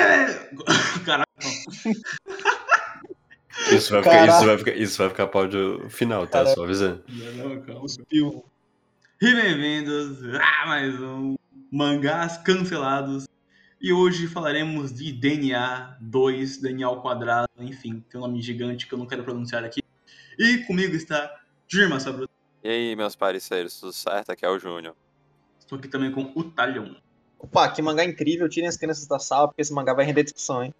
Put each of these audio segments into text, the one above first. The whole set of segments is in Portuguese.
Caralho. Isso vai, ficar, isso, vai ficar, isso vai ficar para o final, tá? Só avisando. Cuspiu. E bem-vindos a mais um Mangás Cancelados. E hoje falaremos de DNA 2, DNA ao quadrado, enfim, tem um nome gigante que eu não quero pronunciar aqui. E comigo está Dirma Sabro. E aí, meus parceiros, tudo certo? Aqui é o Júnior. Estou aqui também com o Talion. Opa, que mangá incrível, tirem as crianças da sala, porque esse mangá vai render discussão, hein?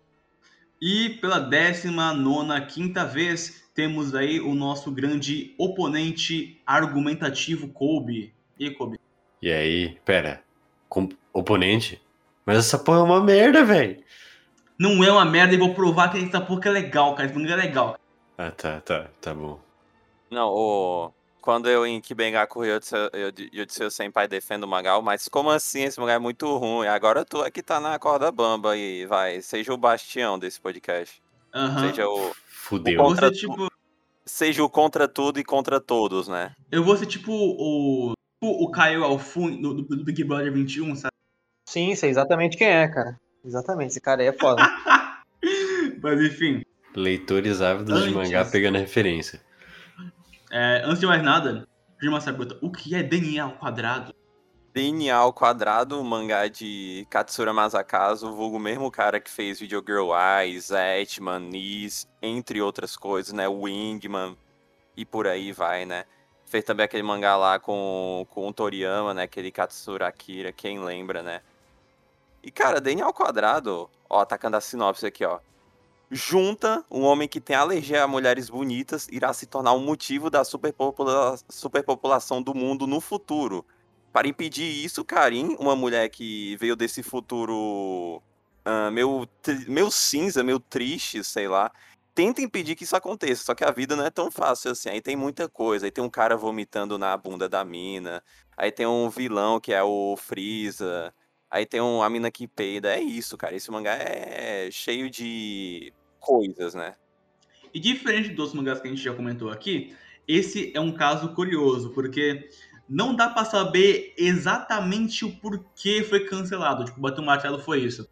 E pela 19 quinta vez, temos aí o nosso grande oponente argumentativo, Kobe. E aí, Kobe? E aí, pera, com oponente? Mas essa porra é uma merda, velho. Não é uma merda e vou provar que essa porra é legal, cara. Esse mangá é legal. Ah, tá, tá, tá bom. Não, o... Quando eu em Kibengaku Yotsu, Yotsu Senpai defendo o mangá, mas como assim esse mangá é muito ruim? Agora tu é que tá na corda bamba e vai, seja o bastião desse podcast. Aham. Seja o, Fudeu. o contra Você, tipo, seja o contra tudo e contra todos, né? eu vou ser tipo o. tipo o Caio Alfun do, do, do Big Brother 21, sabe? Sim, sei exatamente quem é, cara. Exatamente, esse cara aí é foda. Mas enfim. Leitores ávidos de Antes- mangá pegando a referência. É, antes de mais nada, Dirma Sabuta, o que é DNA ao quadrado? DNA ao quadrado, mangá de Katsura Masakazu, vulgo mesmo cara que fez Video Girl Eyes, Zetman, Nis, entre outras coisas, né? Wingman e por aí vai, né? Fez também aquele mangá lá com, com o Toriyama, né? Aquele Katsura Akira, quem lembra, né? E cara, DNA ao quadrado, ó, atacando a sinopse aqui, ó. Junta um homem que tem alergia a mulheres bonitas irá se tornar um motivo da superpopula- superpopulação do mundo no futuro. Para impedir isso, Karin, uma mulher que veio desse futuro tri- meio cinza, meio triste, sei lá, tenta impedir que isso aconteça. Só que a vida não é tão fácil assim. Aí tem muita coisa. Aí tem um cara vomitando na bunda da mina. Aí tem um vilão que é o Freeza. Aí tem um, a mina que peida. É isso, cara. Esse mangá é cheio de coisas, né? E diferente dos mangás que a gente já comentou aqui, esse é um caso curioso, porque não dá pra saber exatamente o porquê foi cancelado. Tipo, bater um martelo foi isso.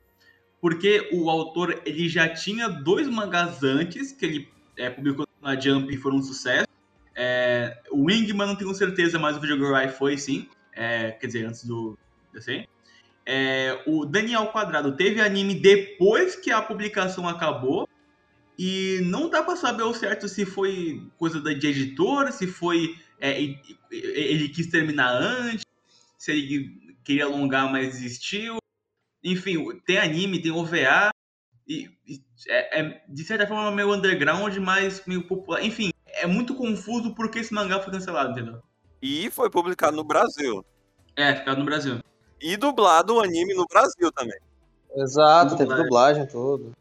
Porque o autor ele já tinha dois mangás antes que ele é, publicou na Jump e foram um sucesso. É, o Wingman não tenho certeza, mas o Video Girl Eye foi sim. É, quer dizer, antes do DC. É, o Daniel Quadrado teve anime depois que a publicação acabou. E não dá pra saber ao certo se foi coisa da de editora, se foi. é, ele quis terminar antes, se ele queria alongar, mas desistiu. Enfim, tem anime, tem OVA. E, e é, é, de certa forma meio underground, mas meio popular. Enfim, é muito confuso porque esse mangá foi cancelado, entendeu? E foi publicado no Brasil. É, ficado no Brasil. E dublado o anime no Brasil também. Exato, teve Dublagem. dublagem e tudo.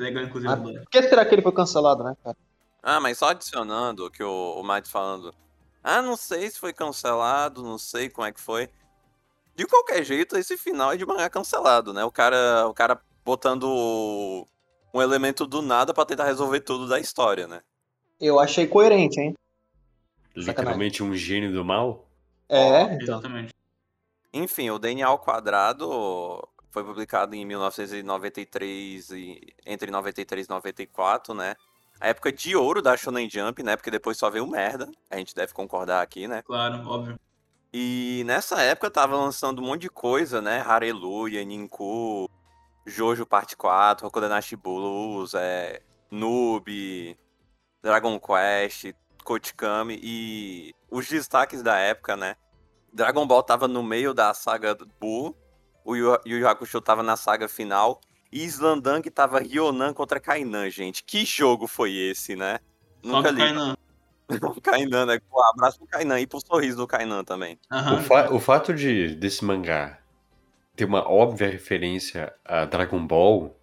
Legal, inclusive. Ah. Por que será que ele foi cancelado, né, cara? Ah, mas só adicionando o que o, o Matt falando. Ah, não sei se foi cancelado, não sei como é que foi. De qualquer jeito, esse final é de mangá cancelado, né? O cara, o cara botando um elemento do nada pra tentar resolver tudo da história, né? Eu achei coerente, hein? Literalmente um gênio do mal? É, então. Exatamente. Enfim, o DNA ao quadrado foi publicado em 1993 e entre 93 e 94, né? A época de ouro da Shonen Jump, né? Porque depois só veio merda. A gente deve concordar aqui, né? Claro, óbvio. E nessa época tava lançando um monte de coisa, né? Hareluya, Ninku, Jojo Parte 4, Hokudenashi Blues, é, Noob, Dragon Quest, Kotikami e os destaques da época, né? Dragon Ball tava no meio da saga Buu, o Yu Yu Hakusho tava na saga final e Slandang tava Ryonan contra Kainan, gente. Que jogo foi esse, né? Só Nunca li. cai na. O Kainan, né? Um abraço pro Kainan e pro sorriso do Kainan também. Aham. O, fa- o fato de desse mangá ter uma óbvia referência a Dragon Ball,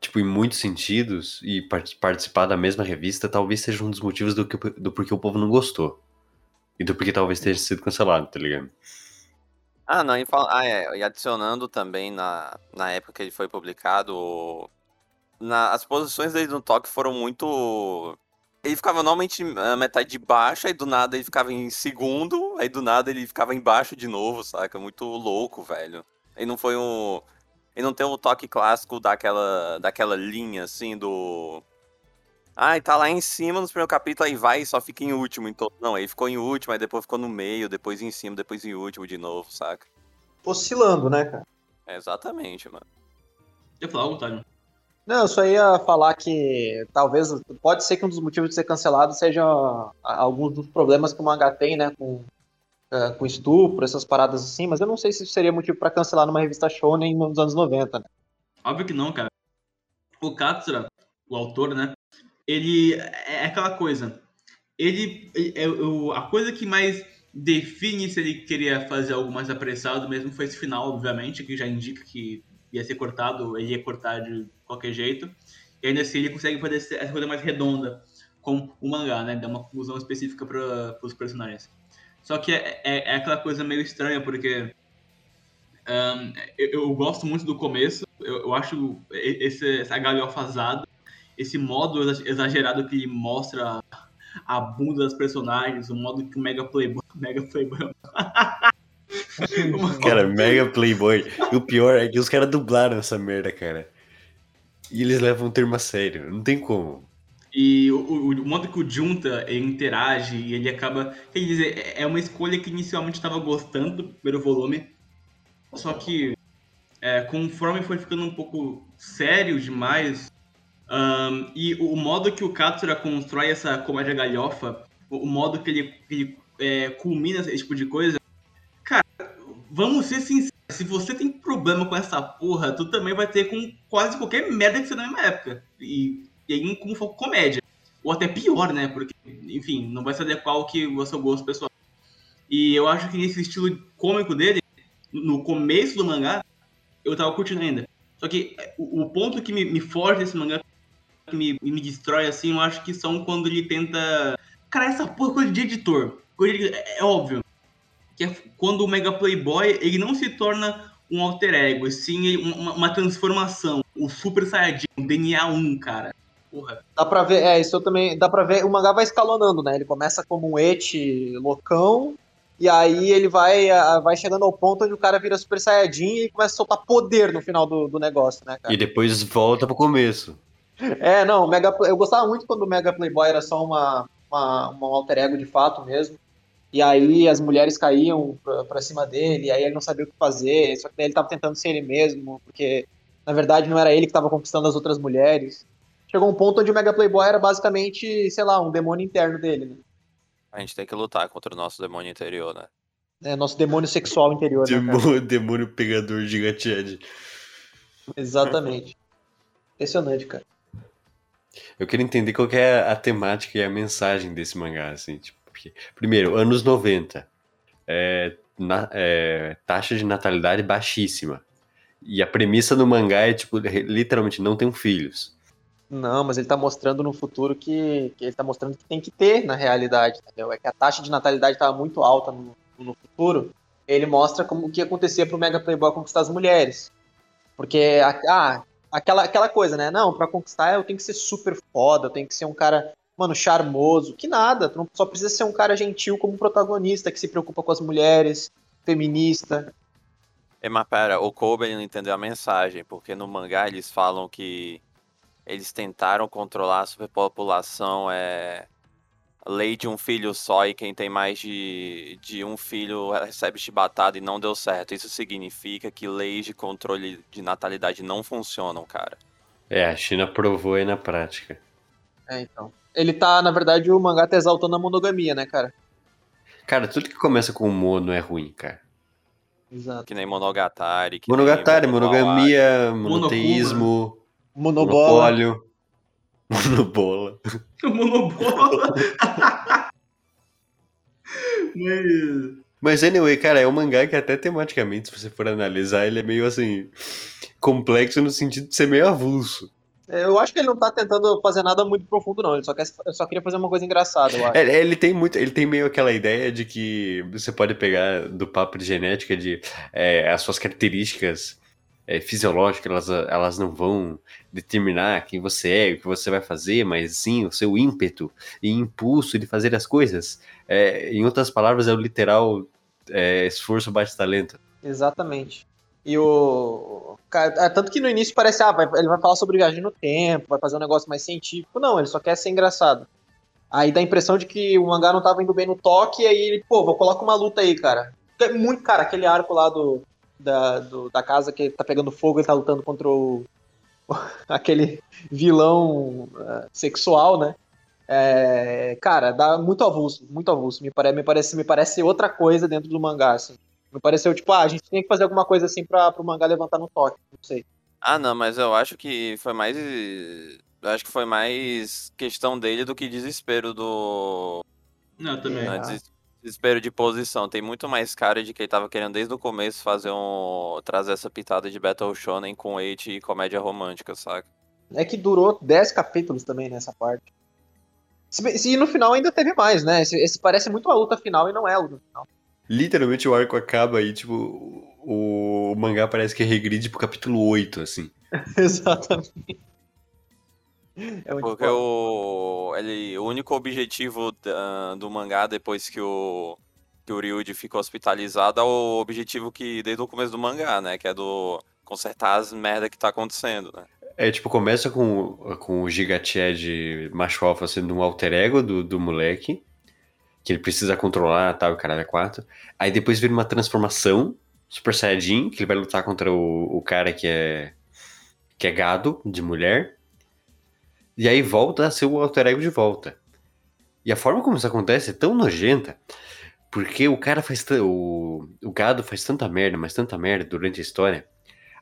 tipo, em muitos sentidos, e par- participar da mesma revista, talvez seja um dos motivos do, que, do porquê o povo não gostou. E do porquê talvez tenha sido cancelado, tá ligado? Ah, não, e, fal- ah, é, e adicionando também na, na época que ele foi publicado, na- as posições dele no toque foram muito. Ele ficava normalmente a metade de baixo, aí do nada ele ficava em segundo, aí do nada ele ficava embaixo de novo, saca? Muito louco, velho. Ele não foi um. Ele não tem o toque clássico daquela, daquela linha, assim, do. Ah, e tá lá em cima nos primeiros capítulos, aí vai e só fica em último. Então, não, aí ficou em último, aí depois ficou no meio, depois em cima, depois em último de novo, saca? Oscilando, né, cara? É exatamente, mano. Eu falar algo, Otávio? Não, eu só ia falar que talvez pode ser que um dos motivos de ser cancelado seja alguns dos problemas que o mangá tem, né, com, uh, com estupro, essas paradas assim, mas eu não sei se isso seria motivo para cancelar numa revista shonen nos anos 90, né? Óbvio que não, cara. O Katsura, o autor, né, ele é aquela coisa. Ele, é, a coisa que mais define se ele queria fazer algo mais apressado mesmo foi esse final, obviamente, que já indica que ia ser cortado, ele ia cortar de qualquer jeito. E ainda assim ele consegue fazer essa coisa mais redonda com o mangá, né? Dar uma conclusão específica para os personagens. Só que é, é, é, aquela coisa meio estranha, porque um, eu, eu, gosto muito do começo, eu, eu acho esse, essa galhofazada, esse modo exagerado que mostra a bunda das personagens, o modo que o Mega Playboy. Mega Playboy. cara, Mega Playboy. E o pior é que os caras dublaram essa merda, cara. E eles levam o termo a sério, não tem como. E o, o, o modo que o Junta interage e ele acaba. Quer dizer, é, é uma escolha que inicialmente estava gostando do primeiro volume, só que é, conforme foi ficando um pouco sério demais, um, e o, modo que o Katsura constrói essa comédia galhofa, o, modo que ele, que ele é, culmina esse tipo de coisa, cara, vamos ser sinceros se você tem problema com essa porra, tu também vai ter com quase qualquer merda que você na mesma época. E, e aí como for comédia. Ou até pior, né? Porque, enfim, não vai se adequar ao que o seu gosto pessoal. E eu acho que nesse estilo cômico dele, no começo do mangá, eu tava curtindo ainda. Só que o, o ponto que me, me foge desse mangá, que me, me destrói assim, eu acho que são quando ele tenta. Cara, essa porra coisa de editor. Coisa de, é, é óbvio que é quando o Mega Playboy ele não se torna um alter ego, sim uma, uma transformação, o Super Saiyajin, o DNA 1, cara. Porra. Dá pra ver, é, isso eu também, dá pra ver, o mangá vai escalonando, né? Ele começa como um eti loucão, e aí ele vai, vai chegando ao ponto onde o cara vira Super Saiyajin e começa a soltar poder no final do, do negócio, né, cara? E depois volta pro começo. É, não, Mega, eu gostava muito quando o Mega Playboy era só uma, uma, um alter ego de fato mesmo. E aí as mulheres caíam pra, pra, cima dele, e aí ele não sabia o que fazer, só que daí ele tava tentando ser ele mesmo, porque na verdade não era ele que tava conquistando as outras mulheres. Chegou um ponto onde o Mega Playboy era basicamente, sei lá, um demônio interno dele, né? A gente tem que lutar contra o nosso demônio interior, né? É, nosso demônio sexual interior, né, demônio, né, demônio pegador gigante Ed. Exatamente. Impressionante, cara. Eu quero entender qual que é a temática e a mensagem desse mangá, assim, tipo. Porque, primeiro, anos 90, é, na, é, taxa de natalidade baixíssima. E a premissa do mangá é, tipo, literalmente não tem filhos. Não, mas ele tá mostrando no futuro que, que ele tá mostrando que tem que ter na realidade, entendeu? É que a taxa de natalidade tava muito alta no, no futuro. Ele mostra como o que acontecia pro Mega Playboy conquistar as mulheres. Porque, ah, aquela, aquela coisa, né? Não, para conquistar eu tenho que ser super foda, eu tenho que ser um cara mano, charmoso, que nada. Tu não só precisa ser um cara gentil como protagonista, que se preocupa com as mulheres, feminista. É, mas pera, o Kobe ele não entendeu a mensagem, porque no mangá eles falam que eles tentaram controlar a superpopulação, é lei de um filho só e quem tem mais de, de um filho recebe chibatada e não deu certo. Isso significa que leis de controle de natalidade não funcionam, cara. É, a China provou aí na prática. É, então ele tá, na verdade, o mangá tá exaltando a monogamia, né, cara? Cara, tudo que começa com mono é ruim, cara. Exato. Que nem Monogatari. Que monogatari, nem monogamia, monoteísmo, monopólio. Monobola. Monobola. Mas... Mas, anyway, cara, é um mangá que até tematicamente, se você for analisar, ele é meio assim, complexo no sentido de ser meio avulso. Eu acho que ele não tá tentando fazer nada muito profundo, não. Ele só, quer, só queria fazer uma coisa engraçada, eu acho. É, ele tem muito. Ele tem meio aquela ideia de que você pode pegar do papo de genética de é, as suas características é, fisiológicas, elas, elas não vão determinar quem você é, o que você vai fazer, mas sim o seu ímpeto e impulso de fazer as coisas. É, em outras palavras, é o literal é, esforço bate talento. Exatamente. E o Cara, é, Tanto que no início parece, ah, vai- ele vai falar sobre viagem no tempo, vai fazer um negócio mais científico. Não, ele só quer ser engraçado. Aí dá a impressão de que o mangá não tava indo bem no toque, e aí ele, pô, vou colocar uma luta aí, cara. É muito, cara, aquele arco lá do, da, do- da casa que tá pegando fogo e tá lutando contra o. aquele vilão ah, sexual, né? É, cara, dá muito avulso, muito avulso. Me, pare, me, parece, me parece outra coisa dentro do mangá, assim. Me pareceu, tipo, ah, a gente tem que fazer alguma coisa assim pra, pro mangá levantar no toque, não sei. Ah, não, mas eu acho que foi mais. Eu acho que foi mais questão dele do que desespero do. Não, eu também. É. né, des- Desespero de posição. Tem muito mais cara de que ele tava querendo desde o começo fazer um. trazer essa pitada de Battle Shonen com hate e comédia romântica, saca? É que durou 10 capítulos também nessa parte. Se, bem- se no final ainda teve mais, né? Esse, esse parece muito a luta final e não é a luta final. Literalmente o arco acaba aí, tipo, o, o mangá parece que regride pro capítulo 8, assim. Exatamente. É muito Porque o, ele, o único objetivo da- do mangá depois que o, que o Ryuji fica hospitalizado é o objetivo que desde o começo do mangá, né? Que é do consertar as merda que tá acontecendo, né? É, tipo, começa com, com o Gigachad macho alfa sendo um alter ego do, do moleque, que ele precisa controlar, tal, o caralho é quatro. Aí depois vira uma transformação, Super Saiyajin, que ele vai lutar contra o, o cara que é, que é gado, de mulher. E aí volta a ser o alter ego de volta. E a forma como isso acontece é tão nojenta, porque o cara faz... O, o gado faz tanta merda, mas tanta merda durante a história,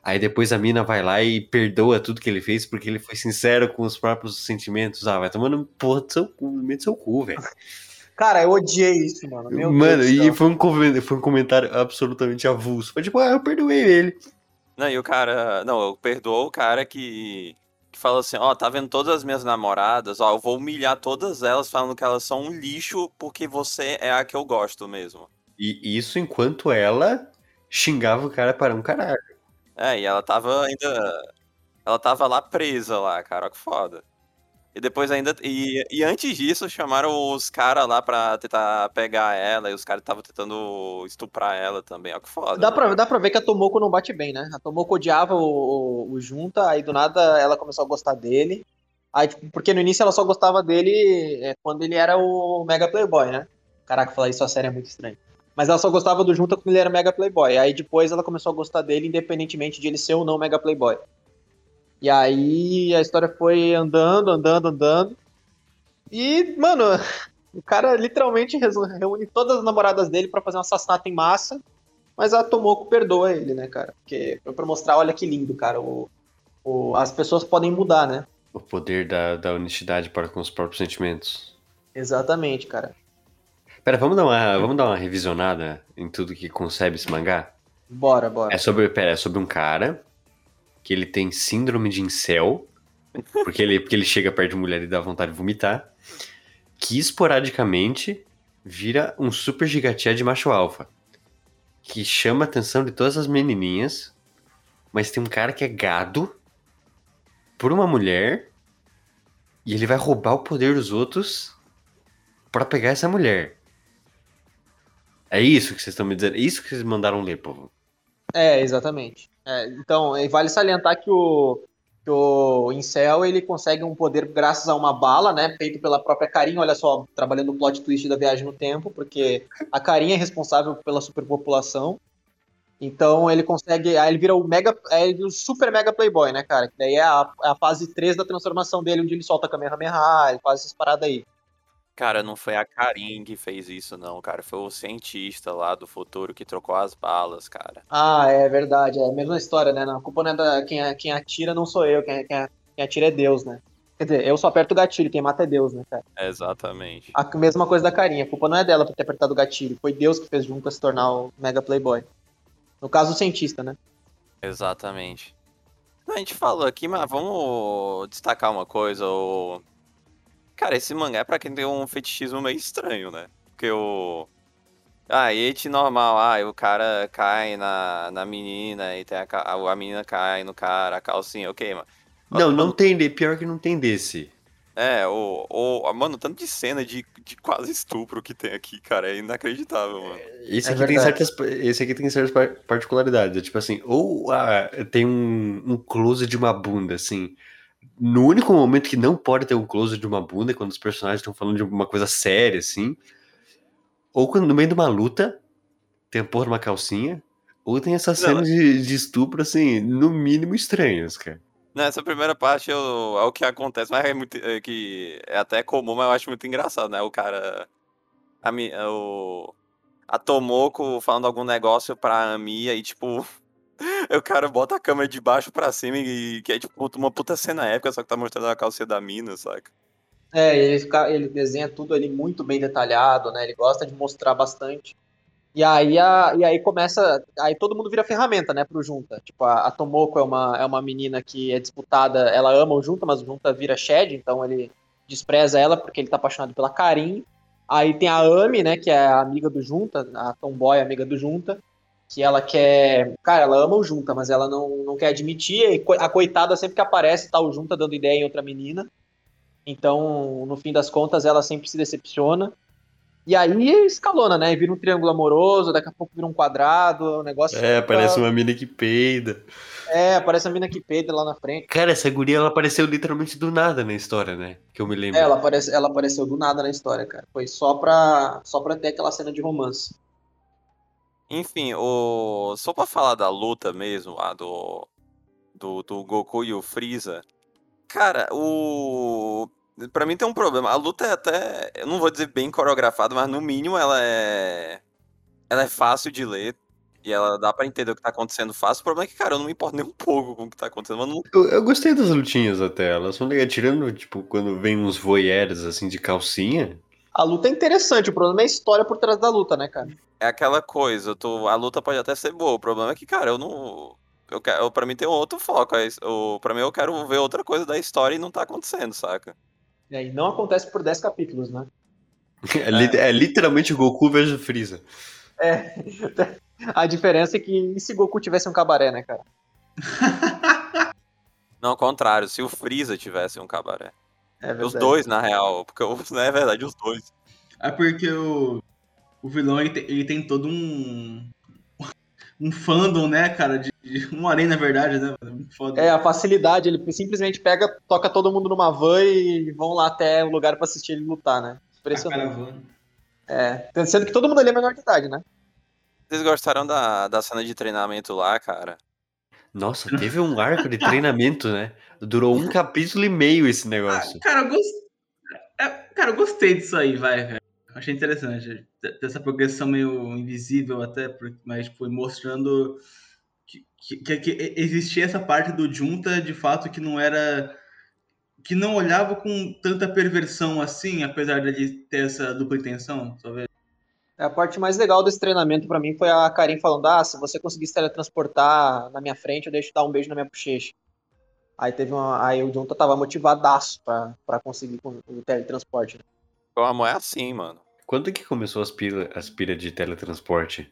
Aí depois a mina vai lá e perdoa tudo que ele fez porque ele foi sincero com os próprios sentimentos. Ah, vai tomando porra do seu cu, no meio do seu cu, velho. Cara, eu odiei isso, mano. Meu Mano, Deus do e céu. foi um, foi um comentário absolutamente avulso. Foi tipo, ah, eu perdoei ele. Não, e o cara. Não, eu perdoo o cara que. Fala assim, ó, tá vendo todas as minhas namoradas, ó, eu vou humilhar todas elas falando que elas são um lixo porque você é a que eu gosto mesmo. E isso enquanto ela xingava o cara para um caralho. É, e ela tava ainda. Ela tava lá presa lá, cara, que foda. E depois ainda. E, e antes disso, chamaram os caras lá pra tentar pegar ela, e os caras estavam tentando estuprar ela também, ó que foda. Dá né? pra, dá pra ver que a Tomoko não bate bem, né? A Tomoko odiava o, o, o Junta, aí do nada ela começou a gostar dele. Aí, tipo, porque no início ela só gostava dele é, quando ele era o Mega Playboy, né? Caraca, falar isso a série é muito estranho. Mas ela só gostava do Junta quando ele era Mega Playboy. Aí depois ela começou a gostar dele, independentemente de ele ser ou não Mega Playboy. E aí a história foi andando, andando, andando. E, mano, o cara literalmente reúne todas as namoradas dele pra fazer um assassinato em massa. Mas a Tomoko perdoa ele, né, cara? Porque foi pra mostrar, olha que lindo, cara. O, o- as pessoas podem mudar, né? O poder da, da honestidade para com os próprios sentimentos. Exatamente, cara. Pera, vamos dar uma, vamos dar uma revisionada em tudo que concebe esse mangá? Bora, bora. É sobre, pera, é sobre um cara que ele tem síndrome de incel, porque ele, porque ele chega perto de mulher e dá vontade de vomitar, que esporadicamente vira um super gigatia de macho alfa, que chama a atenção de todas as menininhas, mas tem um cara que é gado por uma mulher e ele vai roubar o poder dos outros pra pegar essa mulher. É isso que vocês estão me dizendo? É isso que vocês mandaram ler, povo. É, exatamente. É, então, vale salientar que o, que o Incel ele consegue um poder graças a uma bala, né? Feito pela própria Karin, olha só, trabalhando o plot twist da viagem no tempo, porque a Karin é responsável pela superpopulação. Então ele consegue. Aí ele vira o mega. vira o super mega playboy, né, cara? Que daí é a, é a fase 3 da transformação dele, onde ele solta a Kamehameha, ele faz essas paradas aí. Cara, não foi a Karin que fez isso, não, cara. Foi o cientista lá do futuro que trocou as balas, cara. Ah, é verdade, é a mesma história, né? Não, a culpa não é da. Quem, quem atira não sou eu, quem, quem, quem atira é Deus, né? Quer dizer, eu só aperto o gatilho, quem mata é Deus, né, cara? Exatamente. A mesma coisa da carinha, a culpa não é dela por ter apertado o gatilho, foi Deus que fez Junta se tornar o Mega Playboy. No caso, o cientista, né? Exatamente. A gente falou aqui, mas vamos destacar uma coisa. O... Cara, esse mangá é pra quem tem um fetichismo meio estranho, né? Porque o. Ah, et normal, ah, o cara cai na, na menina e tem a, ca- a menina cai no cara, a calcinha, ok, mano. Não, não tem, pior que não tem desse. É, o, o. Mano, tanto de cena de, de quase estupro que tem aqui, cara, é inacreditável, mano. Esse É aqui, tem certas, esse aqui tem certas par- particularidades. É tipo assim, ou ah, tem um, um close de uma bunda, assim. No único momento que não pode ter um close de uma bunda é quando os personagens estão falando de alguma coisa séria, assim. Ou quando no meio de uma luta tem a porra de uma calcinha. Ou tem essas Não, cenas de, de estupro, assim, no mínimo estranhas, cara. Nessa primeira parte eu- é o que acontece, mas é, muito, é que é até comum, mas eu acho muito engraçado, né? O cara. A, o, a Tomoko falando algum negócio pra Ami, aí tipo. O cara bota a câmera de baixo pra cima e que é tipo uma puta cena épica, só que tá mostrando a calcinha da mina, saca? É, ele, ele desenha tudo ali muito bem detalhado, né? Ele gosta de mostrar bastante. E aí, a, e aí começa. Aí todo mundo vira ferramenta, né, pro Junta. Tipo, a, a Tomoko é uma, é uma menina que é disputada, ela ama o Junta, mas o Junta vira Shed, então ele despreza ela porque ele tá apaixonado pela Karin. Aí tem a Ami, né, que é a amiga do Junta, a Tomboy, amiga do Junta, que ela quer. Cara, ela ama o Junta, mas ela não, não quer admitir. E a coitada sempre que aparece, tá o Junta dando ideia em outra menina. Então, no fim das contas, ela sempre se decepciona. E aí escalona, né? Vira um triângulo amoroso, daqui a pouco vira um quadrado, o negócio. É, fica- parece uma mina que peida. É, aparece a mina que peida lá na frente. Cara, essa guria, ela apareceu literalmente do nada na história, né? Que eu me lembro. É, ela, aparece, ela apareceu do nada na história, cara. Foi só pra, só pra ter aquela cena de romance. Enfim, o. Só pra falar da luta mesmo, lá do. Do, do Goku e o Freeza. Cara, o. Pra mim tem um problema. A luta é até. Eu não vou dizer bem coreografada, mas no mínimo ela é. Ela é fácil de ler. E ela dá pra entender o que tá acontecendo fácil. O problema é que, cara, eu não me importo nem um pouco com o que tá acontecendo. Mas não... Eu, eu gostei das lutinhas até, elas são legais. Tirando, tipo, quando vem uns voyeurs, assim, de calcinha. A luta é interessante, o problema é a história por trás da luta, né, cara? É aquela coisa, tu... a luta pode até ser boa. O problema é que, cara, eu não. Eu quero... Pra mim tem outro foco. é isso. O... Pra mim eu quero ver outra coisa da história e não tá acontecendo, saca? E aí não acontece por 10 capítulos, né? É, é literalmente Goku versus Freeza. É. A diferença é que e se Goku tivesse um cabaré, né, cara? Não, ao contrário, se o Freeza tivesse um cabaré. É verdade. Os dois, na real. Porque o- não é verdade, os dois. É porque o, o vilão ele tem, ele tem todo um. Um fandom, né, cara? De, de um arém, na verdade, né? Foda. É, a facilidade, ele simplesmente pega, toca todo mundo numa van e vão lá até o lugar pra assistir ele lutar, né? a Impressionante. caravana. É. Sendo que todo mundo ali é menor de idade, né? Vocês gostaram da, da cena de treinamento lá, cara? Nossa, teve um arco de treinamento, né? Durou um capítulo e meio esse negócio. Cara, eu gost... é, cara, eu gostei disso aí, vai, cara. Achei interessante. Ter Essa progressão meio invisível até, mas foi mostrando que, que, que existia essa parte do Junta, de fato, que não era. que não olhava com tanta perversão assim, apesar de ter essa dupla intenção, talvez. A parte mais legal desse treinamento pra mim foi a Karin falando: Ah, se você conseguir se teletransportar na minha frente, eu deixo de dar um beijo na minha bochecha. Aí teve uma. Aí o Junta tava motivadaço pra, pra conseguir com- o teletransporte. né? O amor é assim, mano. Quando que começou as pira, as pira de teletransporte?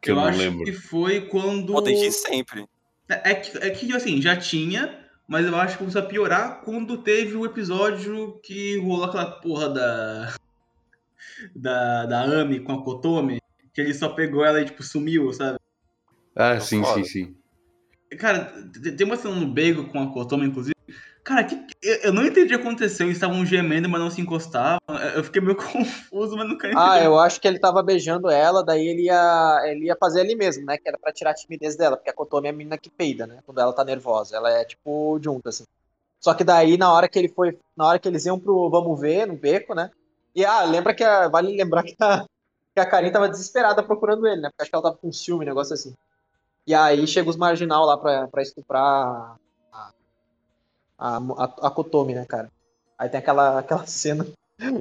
Que eu, eu não acho lembro. que foi quando. Pô, desde sempre. É é que, é que, assim, já tinha, mas eu acho que começou a piorar quando teve o episódio que rolou aquela porra da. Da, da Ami com a Kotomi, que ele só pegou ela e, tipo, sumiu, sabe? Ah, Tá sim, foda. sim, sim. Cara, te- tem uma cena no Bego com a Kotomi, inclusive. Cara, que, eu eu não entendi o que aconteceu. Eles estavam gemendo, mas não se encostavam. Eu fiquei meio confuso, mas nunca entendi. Ah, eu acho que ele tava beijando ela, daí ele ia, ele ia fazer ali mesmo, né? Que era pra tirar a timidez dela, porque a Kotomi é a menina que peida, né? Quando ela tá nervosa. Ela é tipo junta, assim. Só que daí, na hora que ele foi. Na hora que eles iam pro Vamos Ver, no beco, né? E ah, lembra que a, vale lembrar que a, que a Karin tava desesperada procurando ele, né? Porque acho que ela tava com ciúme, negócio assim. E aí chega os marginal lá pra, pra estuprar a, a, a, a Kotomi, né, cara? Aí tem aquela, aquela cena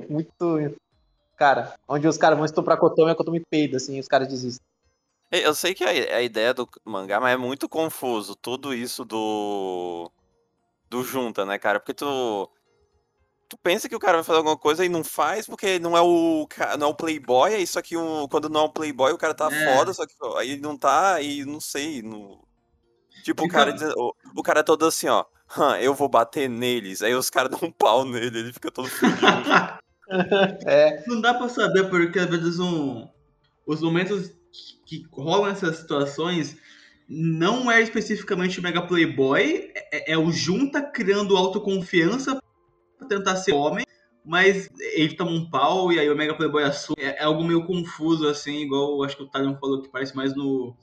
muito. Cara, onde os caras vão estuprar a Kotomi a Kotomi peida, assim, os caras desistem. Eu sei que a ideia do mangá, mas é muito confuso tudo isso do. Do Junta, né, cara? Porque tu. Tu pensa que o cara vai fazer alguma coisa e não faz porque não é o, não é o Playboy, aí só que o, quando não é o Playboy o cara tá É. foda, só que aí não tá, aí não sei. Não... Tipo, o cara, diz- o, o cara é todo assim, ó. "Hã, eu vou bater neles. Aí os caras dão um pau nele, ele fica todo fudido. É, Não dá pra saber porque às vezes um, os momentos que, que rolam essas situações não é especificamente o Mega Playboy, é, é o Junta criando autoconfiança tentar ser homem, mas ele toma um pau e aí o Mega Playboy assume. É, é algo meio confuso, assim, igual acho que o Talion falou que parece mais no.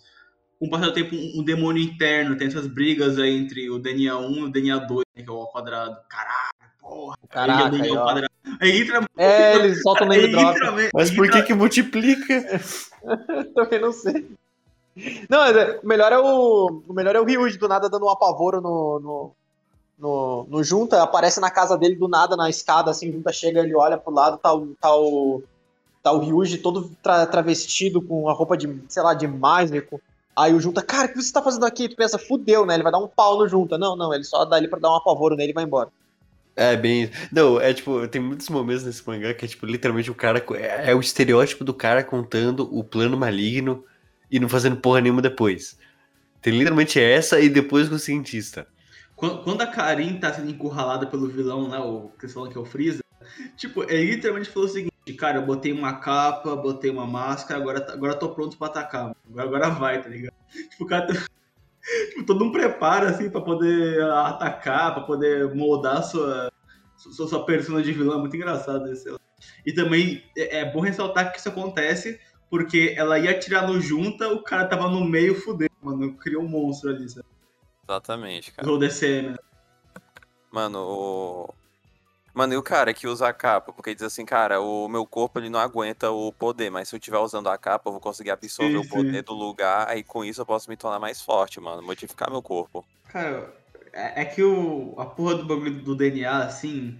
Com o passar do tempo, um, um demônio interno, tem essas brigas aí entre o DNA 1 e o DNA 2, né, que é o ao quadrado. Caralho, porra. Caraca, aí é aí, ao quadrado. Aí entra é eles soltam o name drop. Mas por que que multiplica? Também não sei. Não, mas é- o melhor é o. O melhor é o Ryuji do nada dando um apavoro no, no, no, no Junta, aparece na casa dele do nada na escada, assim, Junta chega, ele olha pro lado, tá o. Tá o, tá o Ryuji todo tra- travestido com a roupa de, sei lá, de mágico. Aí o Junta, cara, o que você tá fazendo aqui? Tu pensa, fudeu, né? Ele vai dar um pau no Junta. Não, não, ele só dá ele pra dar um apavoro nele e vai embora. É bem. Não, é tipo, tem muitos momentos nesse mangá que é tipo, literalmente o cara. É, é o estereótipo do cara contando o plano maligno e não fazendo porra nenhuma depois. Tem literalmente essa e depois com o cientista. Quando, a Karin tá sendo encurralada pelo vilão, né? O que eles falam que é o Freeza. Tipo, ele literalmente falou o seguinte, cara, eu botei uma capa, botei uma máscara, agora, tá- agora tô pronto pra atacar. Agora, agora vai, tá ligado? Tipo, o cara tá- tipo, todo um preparo, assim, pra poder atacar, pra poder moldar sua, sua, sua persona de vilão. É muito engraçado isso. E também é, é bom ressaltar que isso acontece porque ela ia atirar no junta, o cara tava no meio fudendo, mano. Criou um monstro ali, sabe? Exatamente, cara. Usou DCM. Mano, o. Mano, e o cara que usa a capa? Porque diz assim, cara, o meu corpo ele não aguenta o poder, mas se eu estiver usando a capa, eu vou conseguir absorver Sim, o sim. poder do lugar, aí com isso eu posso me tornar mais forte, mano. Modificar meu corpo. Cara, é, é que o, a porra do bagulho do DNA, assim,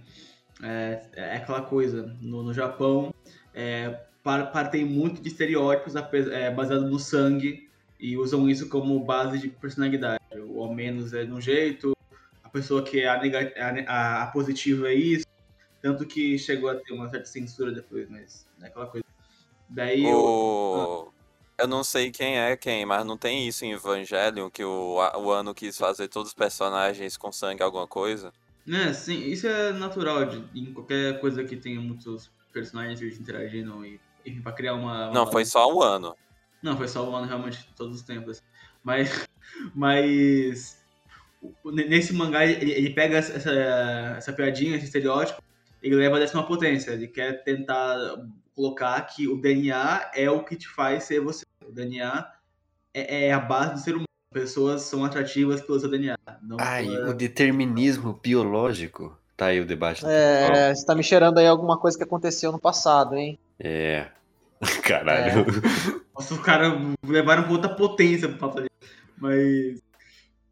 é, é aquela coisa. No, no Japão, é, par- partem muito de estereótipos é, baseado no sangue e usam isso como base de personalidade. O ao menos é de um jeito, a pessoa que é a, a, a- positiva é isso. Tanto que chegou a ter uma certa censura depois, mas é aquela coisa. Daí eu, O... Eu não sei quem é quem, mas não tem isso em Evangelion, que o, o ano quis fazer todos os personagens com sangue alguma coisa? né, sim, isso é natural de, em qualquer coisa que tenha muitos personagens interagindo e enfim, pra criar uma. uma Não, foi só o ano. Não, foi só ano realmente todos os tempos. assim. Mas. Mas. Nesse mangá, ele, ele pega essa, essa, essa piadinha, esse estereótipo, ele leva a décima potência. Ele quer tentar colocar que o DNA é o que te faz ser você. O DNA é, é a base do ser humano. Pessoas são atrativas pelo seu DNA. Não Ai, pela- o determinismo biológico. Tá aí o debate. É, você tá me cheirando aí alguma coisa que aconteceu no passado, hein? É. Caralho. Nossa, os caras levaram pra outra potência pro papo ali. Mas.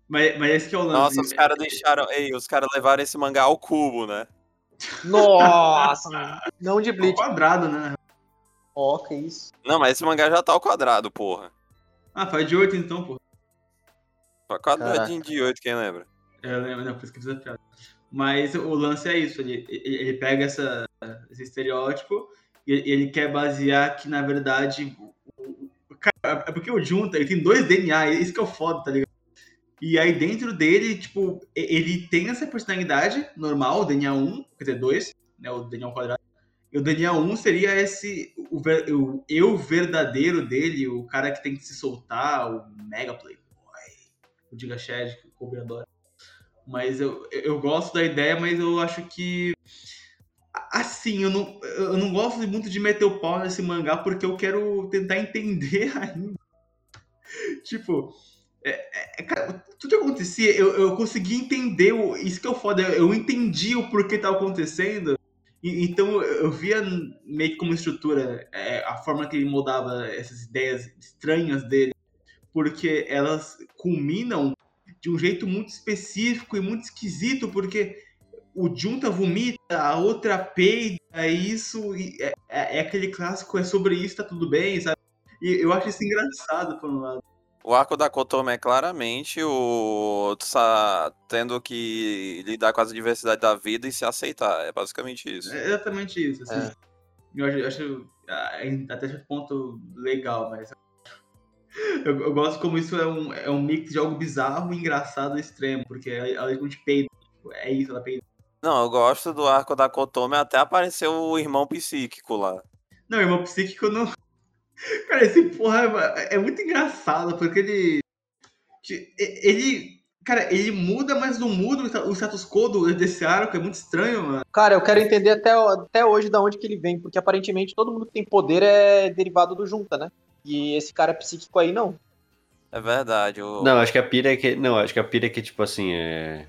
Mas, mas esse que é o lance. Nossa, os caras deixaram. Ei, os caras levaram esse mangá ao cubo, né? Nossa, não de É Bleach. quadrado, né? Ó, que isso. Não, mas esse mangá já tá ao quadrado, porra. Ah, faz de 8 então, pô. Só quadradinho de 8, quem lembra? É, Eu lembro, não, por isso que eu fiz a piada. Mas o lance é isso, ele, ele, pega essa, esse estereótipo ele, quer basear que, na verdade, cara, é porque o Junta, ele tem dois DNA, isso que é o foda, tá ligado? E aí dentro dele, tipo, ele tem essa personalidade normal, o DNA 1, quer dizer, 2, né, o DNA quadrado. E o DNA 1 seria esse, o, o eu verdadeiro dele, o cara que tem que se soltar, o mega playboy, o Diga Shed, que o Kobe adora. Mas eu, eu gosto da ideia, mas eu acho que. Assim, eu não, eu não gosto muito de meter o pau nesse mangá porque eu quero tentar entender ainda. tipo, é, é, cara, tudo que acontecia, eu, eu consegui entender. O, isso que é o foda, eu, entendi o porquê tava acontecendo. Então eu via meio que como estrutura é, a forma que ele moldava essas ideias estranhas dele, porque elas culminam de um jeito muito específico e muito esquisito, porque o Junta vomita, a outra peida, é isso, e é, é- é aquele clássico, é sobre isso, tá tudo bem, sabe? E eu acho isso engraçado, por um lado. O arco da Kotomi é claramente o tendo que lidar com as diversidades da vida e se aceitar. É basicamente isso. É exatamente isso, assim. É. Eu acho, ah, até certo ponto legal, mas Eu, eu gosto como isso é um, é um mix de algo bizarro e engraçado ao extremo, porque ela é peida. tipo, É isso, ela peida. Não, eu gosto do arco da Kotomi até apareceu o irmão psíquico lá. Não, irmão psíquico não. Cara, esse porra é, é muito engraçado, porque ele. Ele. Cara, ele muda, mas não muda o status quo desse arco, é muito estranho, mano. Cara, eu quero entender até, até hoje da onde que ele vem, porque aparentemente todo mundo que tem poder é derivado do Junta, né? E esse cara psíquico aí não. É verdade. O... Não, acho que a pira é que. Não, acho que a pira é que, tipo assim, é.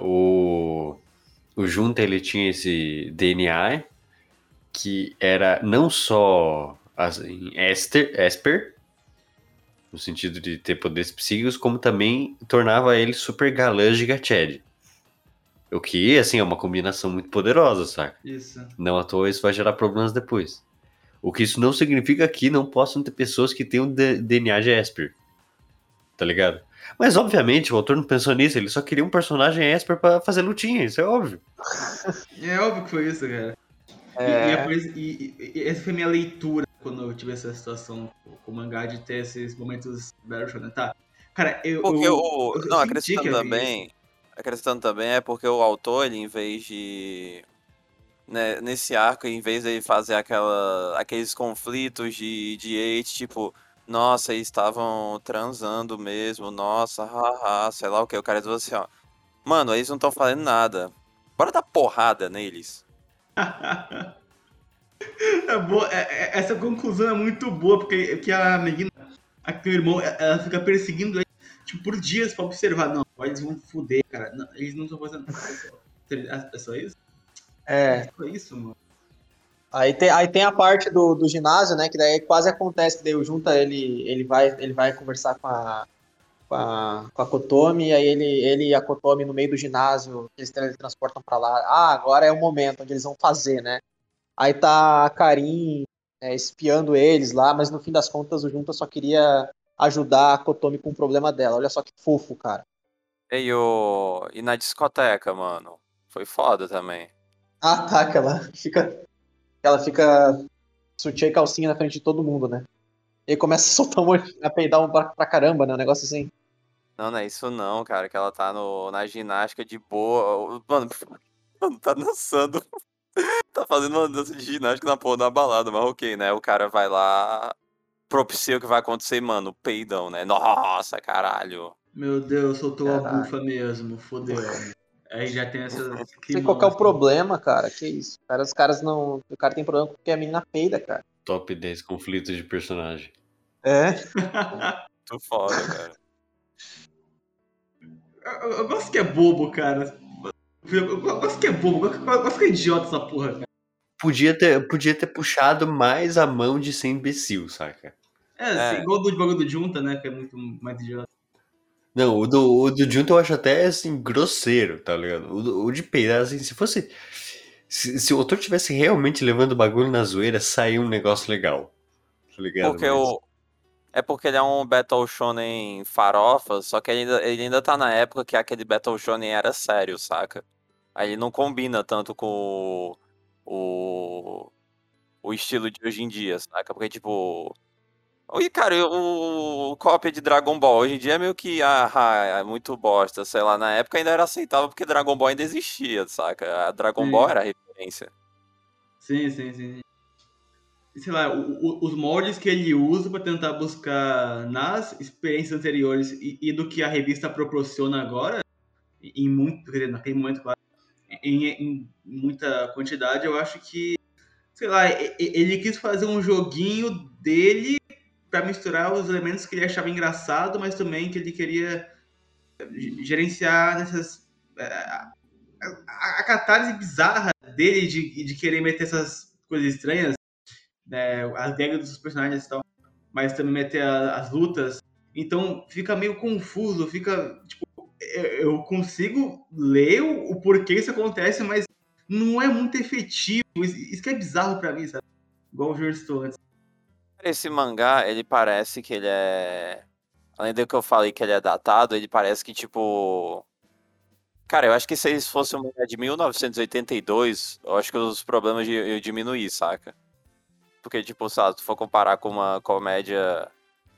O. O Junta ele tinha esse DNA que era não só assim, Esper, no sentido de ter poderes psíquicos, como também tornava ele super galã gigachad. O que, assim, é uma combinação muito poderosa, saca? Isso. Não à toa isso vai gerar problemas depois. O que isso não significa que não possam ter pessoas que tenham DNA de Esper. Tá ligado? Mas obviamente o autor não pensou nisso, ele só queria um personagem Esper pra fazer lutinha, isso é óbvio. É óbvio que foi isso, cara. E- É. E, e- e- e essa foi a minha leitura quando eu tive essa situação com o mangá de ter esses momentos Battle Shonen. Tá. Cara, eu. Porque eu, o. eu Não, acrescentando também. Acrescentando também é porque o autor, ele, em vez de. né, nesse arco, em vez de ele fazer aquela, aqueles conflitos de, de hate, tipo, nossa, eles estavam transando mesmo, nossa, haha, sei lá o que. O cara diz assim, ó. Mano, eles não estão fazendo nada. Bora dar porrada neles. É boa, é- é- essa conclusão é muito boa, porque que a menina, a teu irmão, é- ela fica perseguindo ele tipo, por dias pra observar. Não, eles vão foder, cara. Não, eles não estão fazendo nada. É só isso? É. É só isso, mano. Aí tem, aí tem a parte do, do ginásio, né? Que daí quase acontece, que daí o Junta ele, ele, vai, ele vai conversar com a, com a, com a Kotomi, e aí ele, ele e a Kotomi no meio do ginásio, eles teletransportam pra lá. Ah, agora é o momento onde eles vão fazer, né? Aí tá a Karin é, espiando eles lá, mas no fim das contas o Junta só queria ajudar a Kotomi com o problema dela. Olha só que fofo, cara. E, o... e na discoteca, mano. Foi foda também. Ah, tá, que ela fica. Ela fica sutiã e calcinha na frente de todo mundo, né? E aí começa a soltar um monte, a peidar um pra, pra caramba, né? Um negócio assim. Não, não é isso não, cara, que ela tá no, na ginástica de boa. Mano, mano, tá dançando. tá fazendo uma dança de ginástica na porra da balada, mas ok, né? O cara vai lá, propicia o que vai acontecer, mano, peidão, né? Nossa, caralho. Meu Deus, soltou a Caralho. bufa mesmo, fodeu. Aí já tem essa. Não sei qual que é o problema, cara. Que isso? Cara, os caras não. O cara tem problema porque a menina peida, cara. Top 10 conflitos de personagem. É. Muito foda, cara. Eu, eu gosto que é bobo, cara. Eu, eu gosto que é bobo, eu gosto, eu gosto que é idiota essa porra, cara. Podia ter, podia ter puxado mais a mão de ser imbecil, saca? É, É. assim, igual do bagulho do Junta, né? Que é muito mais idiota. Não, o do, o do Junta eu acho até assim, grosseiro, tá ligado? O, do- o de peidar, assim, se fosse. Se, se o autor tivesse realmente levando o bagulho na zoeira, saiu um negócio legal. Tá ligado? Porque Mas- o. É porque ele é um Battle Shonen farofa, só que ele ainda, ele ainda tá na época que aquele Battle Shonen era sério, saca? Aí ele não combina tanto com o, o, o estilo de hoje em dia, saca? Porque, tipo. E, cara, o, cópia de Dragon Ball hoje em dia é meio que. Ah, é muito bosta, sei lá. Na época ainda era aceitável porque Dragon Ball ainda existia, saca? A Dragon Sim. Ball era a referência. Sim, sim, sim. Sei lá, o- o- os moldes que ele usa pra tentar buscar nas experiências anteriores e, e do que a revista proporciona agora, em muito, quer dizer, naquele momento, claro, em, em muita quantidade, eu acho que, sei lá, ele quis fazer um joguinho dele pra misturar os elementos que ele achava engraçado, mas também que ele queria ge- gerenciar nessas. eh, A, catarse bizarra dele de, de querer meter essas coisas estranhas, né, as regras dos personagens e tal, mas também meter a- as lutas. Então fica meio confuso, fica tipo, eu consigo ler o, o porquê isso acontece, mas não é muito efetivo. Isso, isso que é bizarro pra mim, sabe? Igual o Júlio. Esse mangá, ele parece que ele é. Além do que eu falei que ele é datado, ele parece que, tipo. Cara, eu acho que se eles fossem um mangá de 1982, eu acho que os problemas iam diminuir, saca? Porque, tipo, se tu for comparar com uma comédia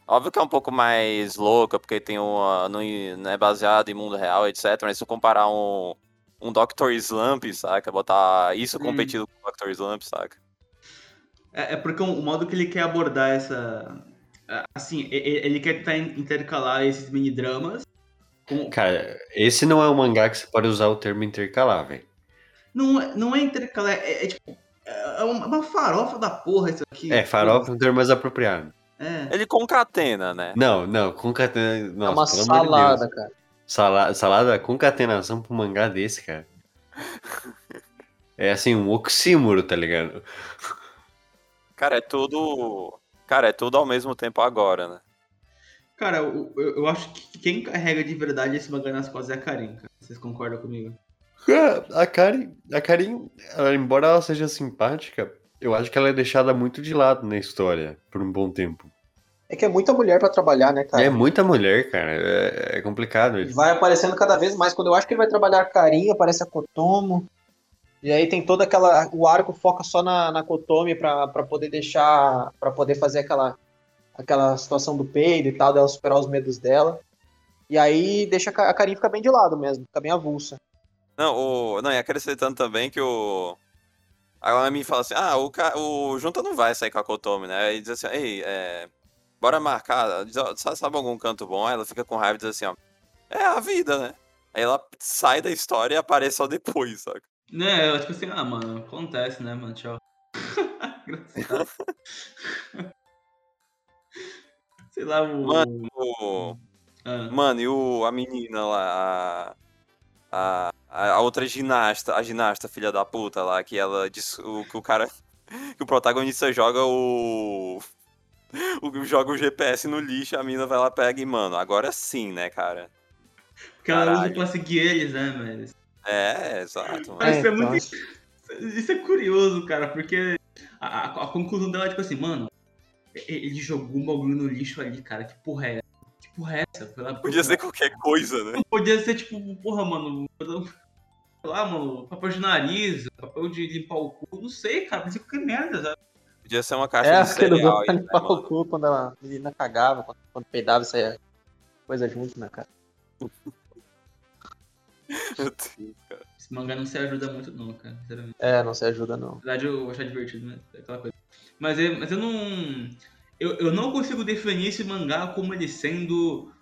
Óbvio que é um pouco mais louca, porque tem uma. Não, é baseado em mundo real, etc. Mas se eu comparar um, um Dr. Slump, saca? Botar isso Hum. competido com o Dr. Slump, saca? É, é porque o modo que ele quer abordar essa. é, Assim, ele quer tentar intercalar esses mini dramas. Com... Cara, esse não é um mangá que você pode usar o termo intercalar, velho. Não, é- não é intercalar, é, é tipo. É uma, uma farofa da porra isso aqui. É, farofa é um termo mais apropriado. É. Ele concatena, né? Não, não, concatena. é Nossa, uma amor de salada, Deus. cara. Sala- salada, concatenação um mangá desse, cara. É assim, um oxímoro, tá ligado? Cara, é tudo. Cara, é tudo ao mesmo tempo agora, né? Cara, eu, eu, acho que quem carrega de verdade esse mangá nas costas é a Karin, cara. Vocês concordam comigo? Ah, A Karen, a Karen, ela, embora ela seja simpática, eu acho que ela é deixada muito de lado na história por um bom tempo. É que é muita mulher pra trabalhar, né, cara? É muita mulher, cara. É, é complicado. E Vai aparecendo cada vez mais. Quando eu acho que ele vai trabalhar a carinha, aparece a Kotomo. E aí tem toda aquela. O arco foca só na, na Kotomi pra, pra poder deixar. pra poder fazer aquela, aquela situação do peido e tal, dela superar os medos dela. E aí deixa a Ka- Karin ficar bem de lado mesmo, fica bem avulsa. Não, o... não, e acrescentando também que o. A me fala assim: ah, o, ca... o Junta não vai sair com a Kotomi, né? Aí diz assim: ei, é... bora marcar. Sabe algum canto bom? Aí ela fica com raiva e diz assim: ó, é a vida, né? Aí ela sai da história e aparece só depois, saca? Né, eu tipo assim, ah, mano, acontece, né, mano? Tchau. Engraçado. Sei lá, o. Mano, O... Ah, Mano, e o... a menina lá, a... a... a outra ginasta, a ginasta filha da puta lá, que ela diz o... que o cara. que o protagonista joga o. o joga o GPS no lixo, a mina vai lá pega e, mano, agora sim, né, cara? porque ela usa pra seguir eles, né, mas. É, exato, mano. Mas isso é então, muito. Isso é curioso, cara, porque a, a- a conclusão dela é tipo assim, mano, ele jogou um bagulho no lixo ali, cara. Que porra é essa? Que porra é essa? Lá- Podia ser qualquer coisa, né? Podia ser tipo, porra, mano. Sei lá, mano, papel de nariz, papel de limpar o cu, não sei, cara, podia ser qualquer merda, sabe? Podia ser uma caixa É, de cereal. né, limpar o mano? cu quando a menina cagava, quando, quando peidava, saia coisa junto, né, cara? Meu Deus, cara. Esse mangá não se ajuda muito, não, cara, sinceramente. É, não se ajuda, não. Na verdade, eu vou achar divertido, né? Aquela coisa. Mas, eu- mas eu não. Eu, eu não consigo definir esse mangá como ele sendo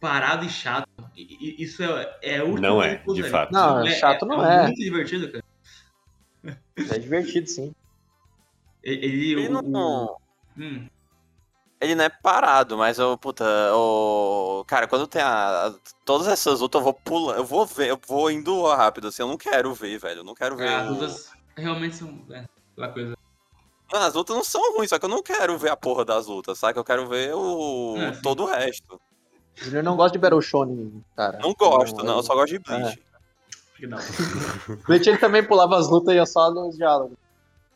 parado e chato. I- Isso é, é Não é, de usaria. fato. Não, chato não é. muito divertido, cara. É divertido, sim. Ele. ele- o- não, o- hum, ele não é parado, mas eu, puta, o. Cara, quando tem a. Todas essas lutas eu vou pulando, eu vou ver, eu vou indo rápido, assim, eu não quero ver, velho. Eu não quero ver. as o- lutas realmente são. É, aquela coisa. Não, as lutas não são ruins, só que eu não quero ver a porra das lutas, sabe? Eu quero ver o. É, todo o resto. O Junior não gosta de Battle Shonen, cara. Não gosto, não, eu só gosto de É. Bleach. Que não. O Bleach ele também pulava as lutas e ia só nos diálogos.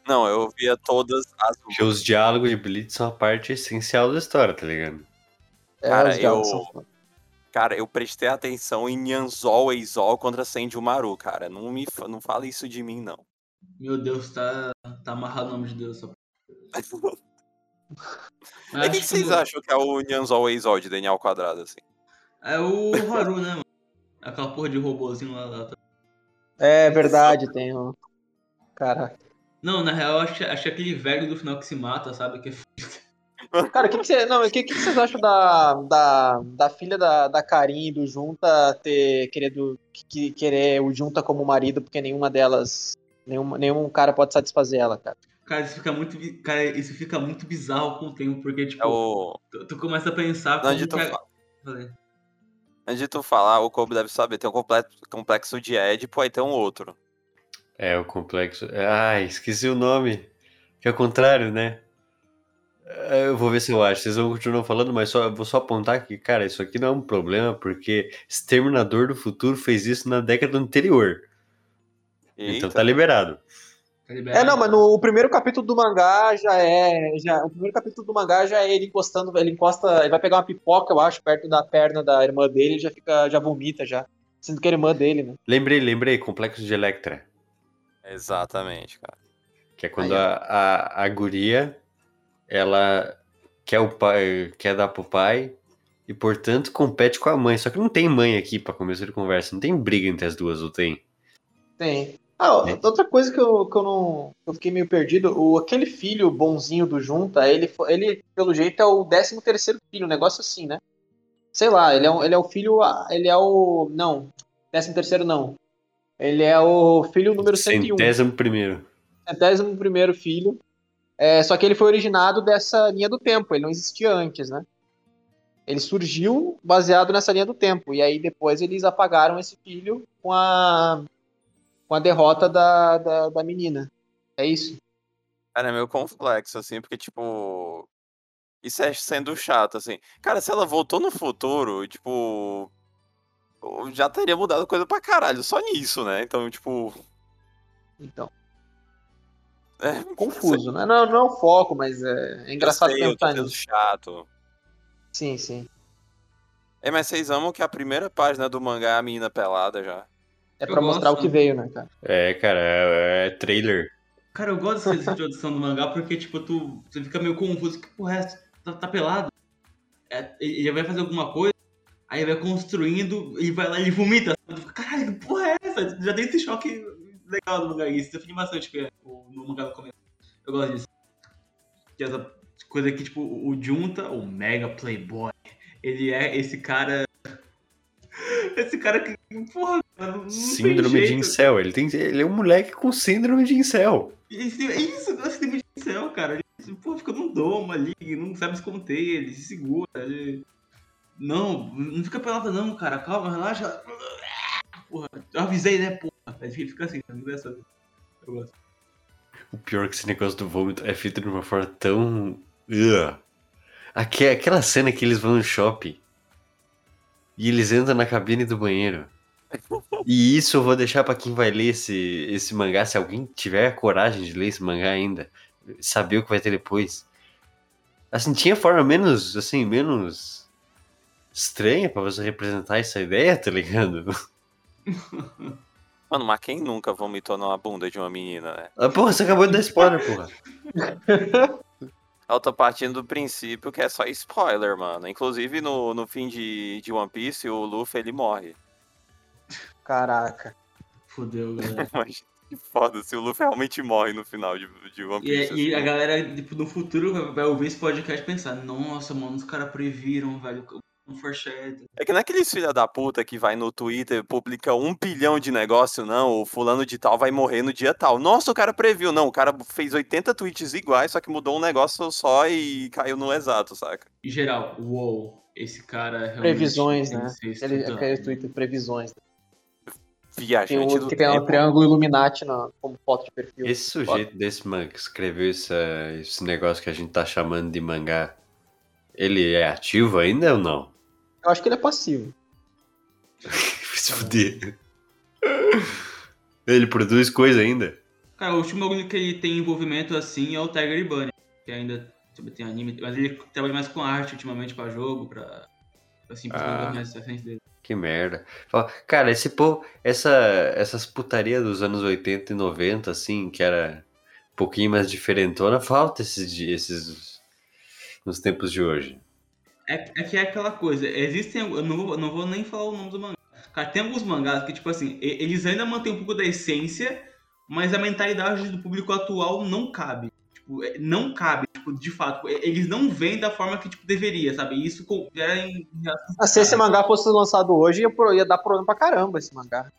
Não, eu via todas as Porque os diálogos de Blitz são a parte essencial da história, tá ligado? É, Cara, eu-. Cara, eu prestei atenção em Nyanzol e Izol contra Senjumaru, cara. Não me não fala isso de mim, não. Meu Deus, tá, tá amarrado o nome de Deus. Só... E o que, que vocês acham que é o Nyanzol e Izol de Daniel Quadrado, assim? É o Haru, né, mano? Aquela porra de robôzinho lá. lá. É verdade, tem o. Cara. Não, na real, acho, acho que é aquele velho do final que se mata, sabe? Que é Cara, o que, que, você, não, o que, que vocês acham da, da, da filha da, da Karin e do Junta ter querido, que, querer o Junta como marido, porque nenhuma delas. Nenhum, nenhum cara pode satisfazer ela, cara. Cara, isso fica muito, cara, isso fica muito bizarro com o tempo, porque, tipo, É o. tu, tu começa a pensar Não, como de tu que. Antes de tu falar, o Kobe deve saber. Tem um comple- complexo de Édipo, aí tem um outro. É, o complexo. Ai, esqueci o nome. Que é o contrário, né? É, Eu vou ver se eu acho. Vocês vão continuar falando, mas só, eu vou só apontar que, cara, isso aqui não é um problema, porque Exterminador do Futuro fez isso na década anterior. Então Eita. tá liberado. Tá liberado? É, não, mas no o primeiro capítulo do mangá já é. Já, o primeiro capítulo do mangá já é ele encostando. Ele encosta. Ele vai pegar uma pipoca, eu acho, perto da perna da irmã dele, ele já fica. já vomita já. Sendo que é a irmã dele, né? Lembrei, lembrei, Complexo de Electra. Exatamente, cara. Que é quando Aí, a, a, a guria, ela quer, o pai, quer dar pro pai e, portanto, compete com a mãe. Só que não tem mãe aqui pra começar de conversa. Não tem briga entre as duas, ou tem? Tem. Ah, É. outra coisa que eu, que eu não. Eu fiquei meio perdido, o, aquele filho bonzinho do Junta, ele, ele, pelo jeito, é o 13 terceiro filho, um negócio assim, né? Sei lá, ele é, um, ele é o filho. ah, Ele é o. Não, 13 terceiro não. Ele é o filho número 101. Centésimo primeiro. centésimo primeiro filho. É, só que ele foi originado dessa linha do tempo, ele não existia antes, né? Ele surgiu baseado nessa linha do tempo. E aí depois eles apagaram esse filho com a, com a derrota da, da, da menina. É isso. Cara, é meio complexo, assim, porque, tipo. Isso é sendo chato, assim. Cara, se ela voltou no futuro, tipo. Já teria mudado coisa pra caralho, só nisso, né? Então, tipo. Então, É, confuso, né? Não, não é o foco, mas é, é engraçado eu sei, eu tô pensar nisso. chato. Sim, sim. É, mas vocês amam que a primeira página do mangá é a menina pelada já. É Eu pra mostrar o gosto. que veio, né, cara? É, cara, é, é trailer. Cara, eu gosto dessa introdução do mangá porque, tipo, tu, tu fica meio confuso. Que porra é? Tá, tá pelado? É, ele vai fazer alguma coisa, aí vai construindo, ele vai lá e vomita. Tu fica, caralho, que porra é essa? Já tem esse choque legal do mangá. Isso define bastante é o, no mangá no começo. Eu gosto disso. Que essa coisa que, tipo, o Junta, o mega playboy, ele é esse cara... Esse cara que, porra, não, Síndrome de incel. Ele, tem, ele é um moleque com síndrome de incel. Isso, isso, eu gosto de céu, cara. Ele, pô, fica num domo ali, não sabe se conter, ele se segura. Ele... Não, não fica pelada não, cara. Calma, relaxa. Porra, eu avisei, né, porra. Aí fica assim, tá. Eu gosto. O pior é que esse negócio do vômito é feito de uma forma tão. Aque- Aquela cena que eles vão no shopping e eles entram na cabine do banheiro. E isso eu vou deixar pra quem vai ler esse, esse mangá, se alguém tiver a coragem de ler esse mangá ainda, saber o que vai ter depois. Assim, tinha forma menos, assim, menos estranha pra você representar essa ideia, tá ligado? Mano, mas quem nunca vomitou numa bunda de uma menina, né? Ah, porra, você acabou de dar spoiler, porra. Eu tô partindo do princípio que é só spoiler, mano. Inclusive, no, no fim de, de One Piece, o Luffy, ele morre. Caraca. Fudeu, galera. Mas que foda se o Luffy realmente morre no final de, de One E, Piece. e a assim. galera, tipo, no futuro vai- vai ouvir esse podcast e pensar, nossa, mano, os caras previram, velho, um foreshadow. É que não é aqueles filha da puta que vai no Twitter, publica um bilhão de negócio, não, o fulano de tal vai morrer no dia tal. Nossa, o cara previu. Não, o cara fez 80 tweets iguais, só que mudou um negócio só e caiu no exato, saca? Em geral, uou, esse cara realmente Previsões, tem né? ser Aquele, Twitter, previsões. Tem Viajante o do que tem um tempo. triângulo Illuminati na, como foto de perfil. Esse sujeito desse manga que escreveu esse, esse negócio que a gente tá chamando de mangá, ele é ativo ainda ou não? Eu acho que ele é passivo. Se fuder. Ele produz coisa ainda? Cara, o último bagulho que ele tem envolvimento assim é o Tiger Bunny, que ainda tipo, tem anime, mas ele trabalha mais com arte ultimamente pra jogo, pra assim, pra Ah. coisas mais recentes dele. Que merda. Fala, Cara, esse povo, essa, essas putaria dos anos 80 e 90, assim, que era um pouquinho mais diferentona, falta esses esses nos tempos de hoje. É, é que é aquela coisa, existem, eu não vou, não vou nem falar o nome do mangá. Cara, tem alguns mangás que, tipo assim, eles ainda mantêm um pouco da essência, mas a mentalidade do público atual não cabe. Tipo, é- não cabe, tipo, de fato. Eles não vêm da forma que, tipo, deveria, sabe? E Isso gera em... Ah, se esse mangá fosse lançado hoje, ia, pro- ia dar problema pra caramba esse mangá.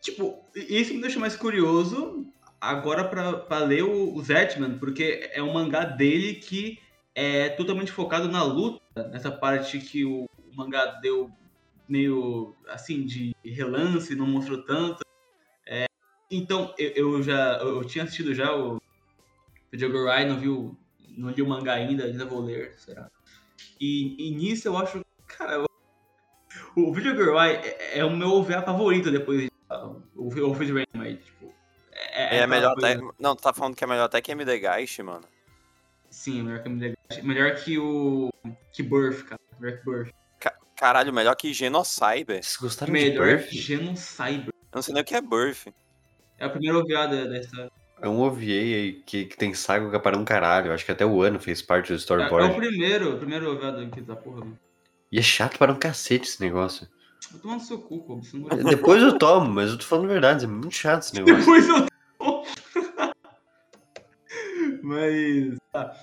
Tipo, isso me deixa mais curioso agora pra, pra ler o, o Zetman, porque é um mangá dele que é totalmente focado na luta, nessa parte que o, o mangá deu meio assim de relance, não mostrou tanto. É, então, eu, eu já eu tinha assistido já o Video Girl Eye, não vi o, não li o mangá ainda, ainda vou ler, será? E, e nisso eu acho, cara, o, o Video Girl Eye é, é o meu OVA favorito depois de o o Feed Rain, mas, tipo. É, É, aquela melhor coisa- até. Não, tu tá falando que é melhor até que MD Geist, mano. Sim, é melhor que, melhor, melhor que o. Que Birth, cara. Melhor que Birth. Caralho, melhor que Genocyber. Vocês gostaram Melhor de que Birth? Genocyber. Eu não sei nem o que é Birth. É a primeira OVA da, história. é um OVA aí que, que tem saga para um caralho. Acho que até o ano fez parte do É, é storyboard. o primeiro, o primeiro OVA da porra. mano. E é chato para um cacete esse negócio. Vou tomar no seu cu, Kobe. Você não Depois eu tomo, mas eu tô falando a verdade, é muito chato esse negócio. Depois eu Mas. tá.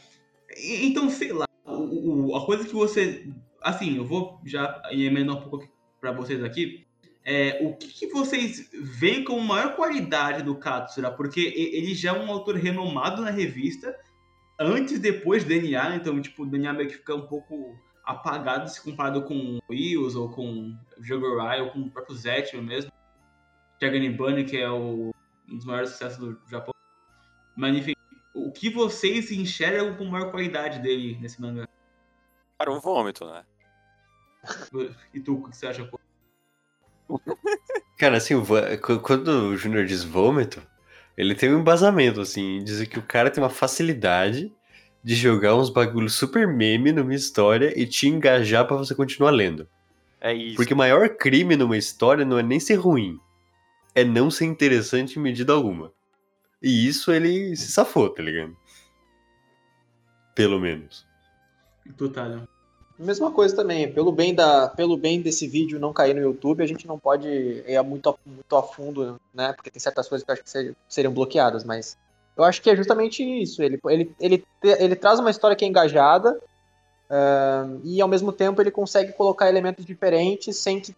Então, sei lá. o- o- a coisa que você. Assim, eu vou já emendar um pouco pra vocês aqui. É, o que, que vocês veem como maior qualidade do Katsura? Porque ele já é um autor renomado na revista. Antes e depois do DNA, então, tipo, o DNA meio que fica um pouco apagado se comparado com o Wheels ou com o Jogorai ou com o próprio Zetman mesmo. Dragon Bunny, que é o, um dos maiores sucessos do Japão. Mas enfim, o que vocês enxergam com maior qualidade dele nesse mangá? Cara, o vômito, né? E tu, o que você acha? Cara, assim, quando o Júnior diz vômito, ele tem um embasamento, assim, em dizer que o cara tem uma facilidade de jogar uns bagulhos super meme numa história e te engajar pra você continuar lendo. É isso. Porque o maior crime numa história não é nem ser ruim, é não ser interessante em medida alguma. E isso ele se safou, tá ligado? Pelo menos. Thalion? Mesma coisa também, pelo bem, da, pelo bem desse vídeo não cair no YouTube, a gente não pode ir muito a, muito a fundo, né? Porque tem certas coisas que eu acho que ser- seriam bloqueadas, mas eu acho que é justamente isso. Ele, ele, ele, ele traz uma história que é engajada ahn, e ao mesmo tempo ele consegue colocar elementos diferentes sem que,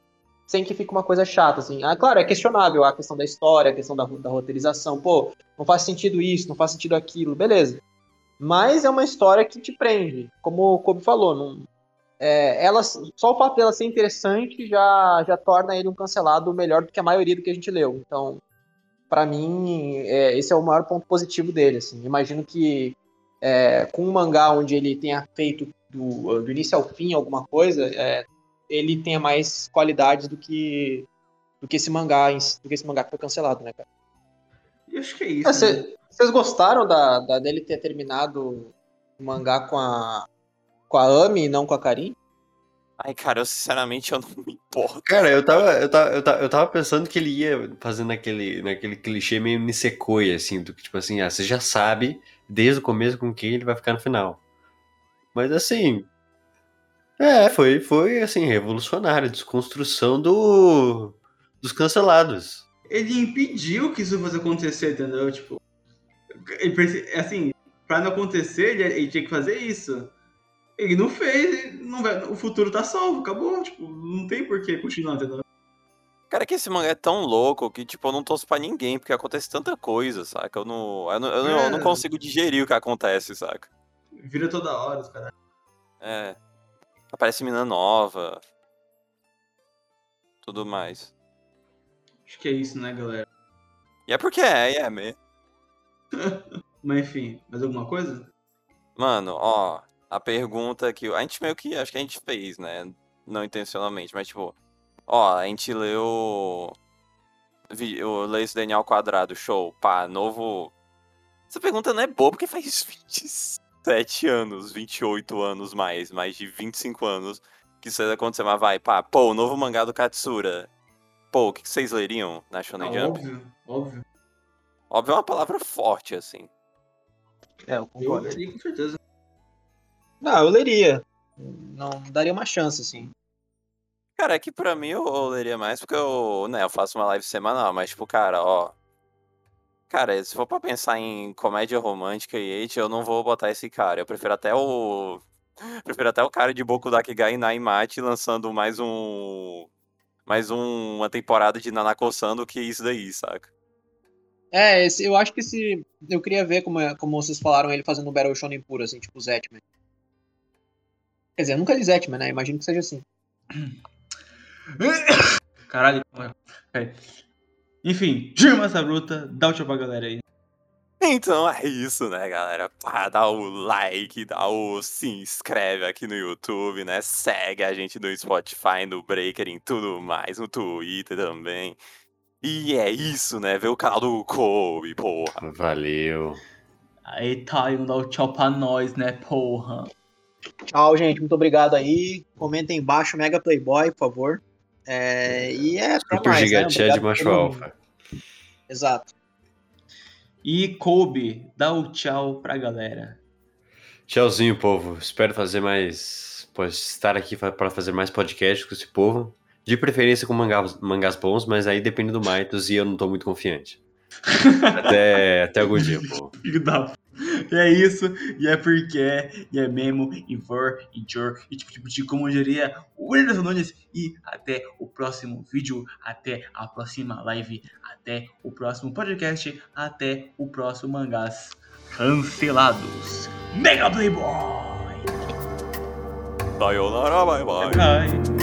sem que fique uma coisa chata, assim. Ah, claro, é questionável a questão da história, a questão da, da roteirização. Pô, não faz sentido isso, não faz sentido aquilo, beleza. Mas é uma história que te prende. Como o Kobe falou, não, é, ela, só o fato dela ser interessante já, já torna ele um cancelado melhor do que a maioria do que a gente leu. Então, pra mim, é, esse é o maior ponto positivo dele. Assim. Imagino que é, com um mangá onde ele tenha feito do, do início ao fim alguma coisa, é, ele tenha mais qualidades do que do que esse mangá do que esse mangá que foi cancelado, né, cara? Eu acho que é isso. Ah, né? cê- Vocês gostaram da, da- dele ter terminado o mangá com a com a Ami e não com a Karin? Ai, cara, eu sinceramente eu não me importo. Cara, eu tava, eu tava, eu tava, eu tava pensando que ele ia fazendo aquele, naquele clichê meio Nisekoi, assim, do que, tipo assim, ah, você já sabe desde o começo com quem ele vai ficar no final. Mas assim. É, foi, foi assim, revolucionário, desconstrução do, dos cancelados. Ele impediu que isso fosse acontecer, entendeu? Tipo, ele, assim, pra não acontecer, ele, ele tinha que fazer isso. Ele não fez, não vai- o futuro tá salvo, acabou. Tipo, não tem por que continuar, entendeu? Cara, é que esse mangá é tão louco que, tipo, eu não torço pra ninguém, porque acontece tanta coisa, saca? Eu não, eu não, eu não, eu não É. consigo digerir o que acontece, saca? Vira toda hora, os caras. É. Aparece mina nova. Tudo mais. Acho que é isso, né, galera? E é porque é, é mesmo. Mas enfim, mais alguma coisa? Mano, ó, a pergunta que a gente meio que acho que a gente fez, né? Não intencionalmente, mas tipo, ó, a gente leu o Lei esse Daniel Quadrado, show, pá, novo. Essa pergunta não é boa porque faz 27 anos, 28 anos mais, mais de 25 anos que isso aconteceu, mas vai, pá, pô, o novo mangá do Katsura. Pô, o que que vocês leriam na Shonen Ah, Jump? óbvio, óbvio. Óbvio é uma palavra forte, assim. É, eu Eu concordo. leria com certeza. Não, eu leria. Não daria uma chance, assim. Cara, é que pra mim eu, eu leria mais porque eu, né, eu faço uma live semanal, mas tipo, cara, ó. Cara, se for pra pensar em comédia romântica e hate, eu não vou botar esse cara. Eu prefiro até o. Prefiro até o cara de Boku Dakigai Naimate lançando mais um. Mais um- uma temporada de Nanako-san do que isso daí, saca? É, esse, eu acho que esse. Eu queria ver como, é- como vocês falaram ele fazendo um Battle Shonen puro, assim, tipo Zetman. Quer dizer, eu nunca li Zetman, né? Imagino que seja assim. Caralho. É. Enfim, Giro Massa Bruta, dá o tchau pra galera aí. Então é isso, né, galera? Pá, dá o like, dá o se inscreve aqui no YouTube, né? Segue a gente no Spotify, no Breaker, em tudo mais, no Twitter também. E é isso, né? Vê o canal do Kobe, porra. Valeu. Aí, Talion, dá o tchau pra nós, né, porra. Tchau, gente. Muito obrigado aí. Comentem embaixo Mega Playboy, por favor. É, e é Super mais, né? gigatia de macho alfa. Exato. E Kobe, dá o tchau pra galera. Tchauzinho, povo. Espero fazer mais. Pois, estar aqui para fazer mais podcasts com esse povo. De preferência com mangás, mangás bons, mas aí depende do Maitos e eu não tô muito confiante. até, até algum dia, povo. Filho da e é isso, e é porque é, e é mesmo, e for, e jor, e tipo, tipo, tipo, como diria o Nunes. E até o próximo vídeo, até a próxima live, até o próximo podcast, até o próximo mangás cancelados. Mega Playboy! Sayonara, bye bye. Bye.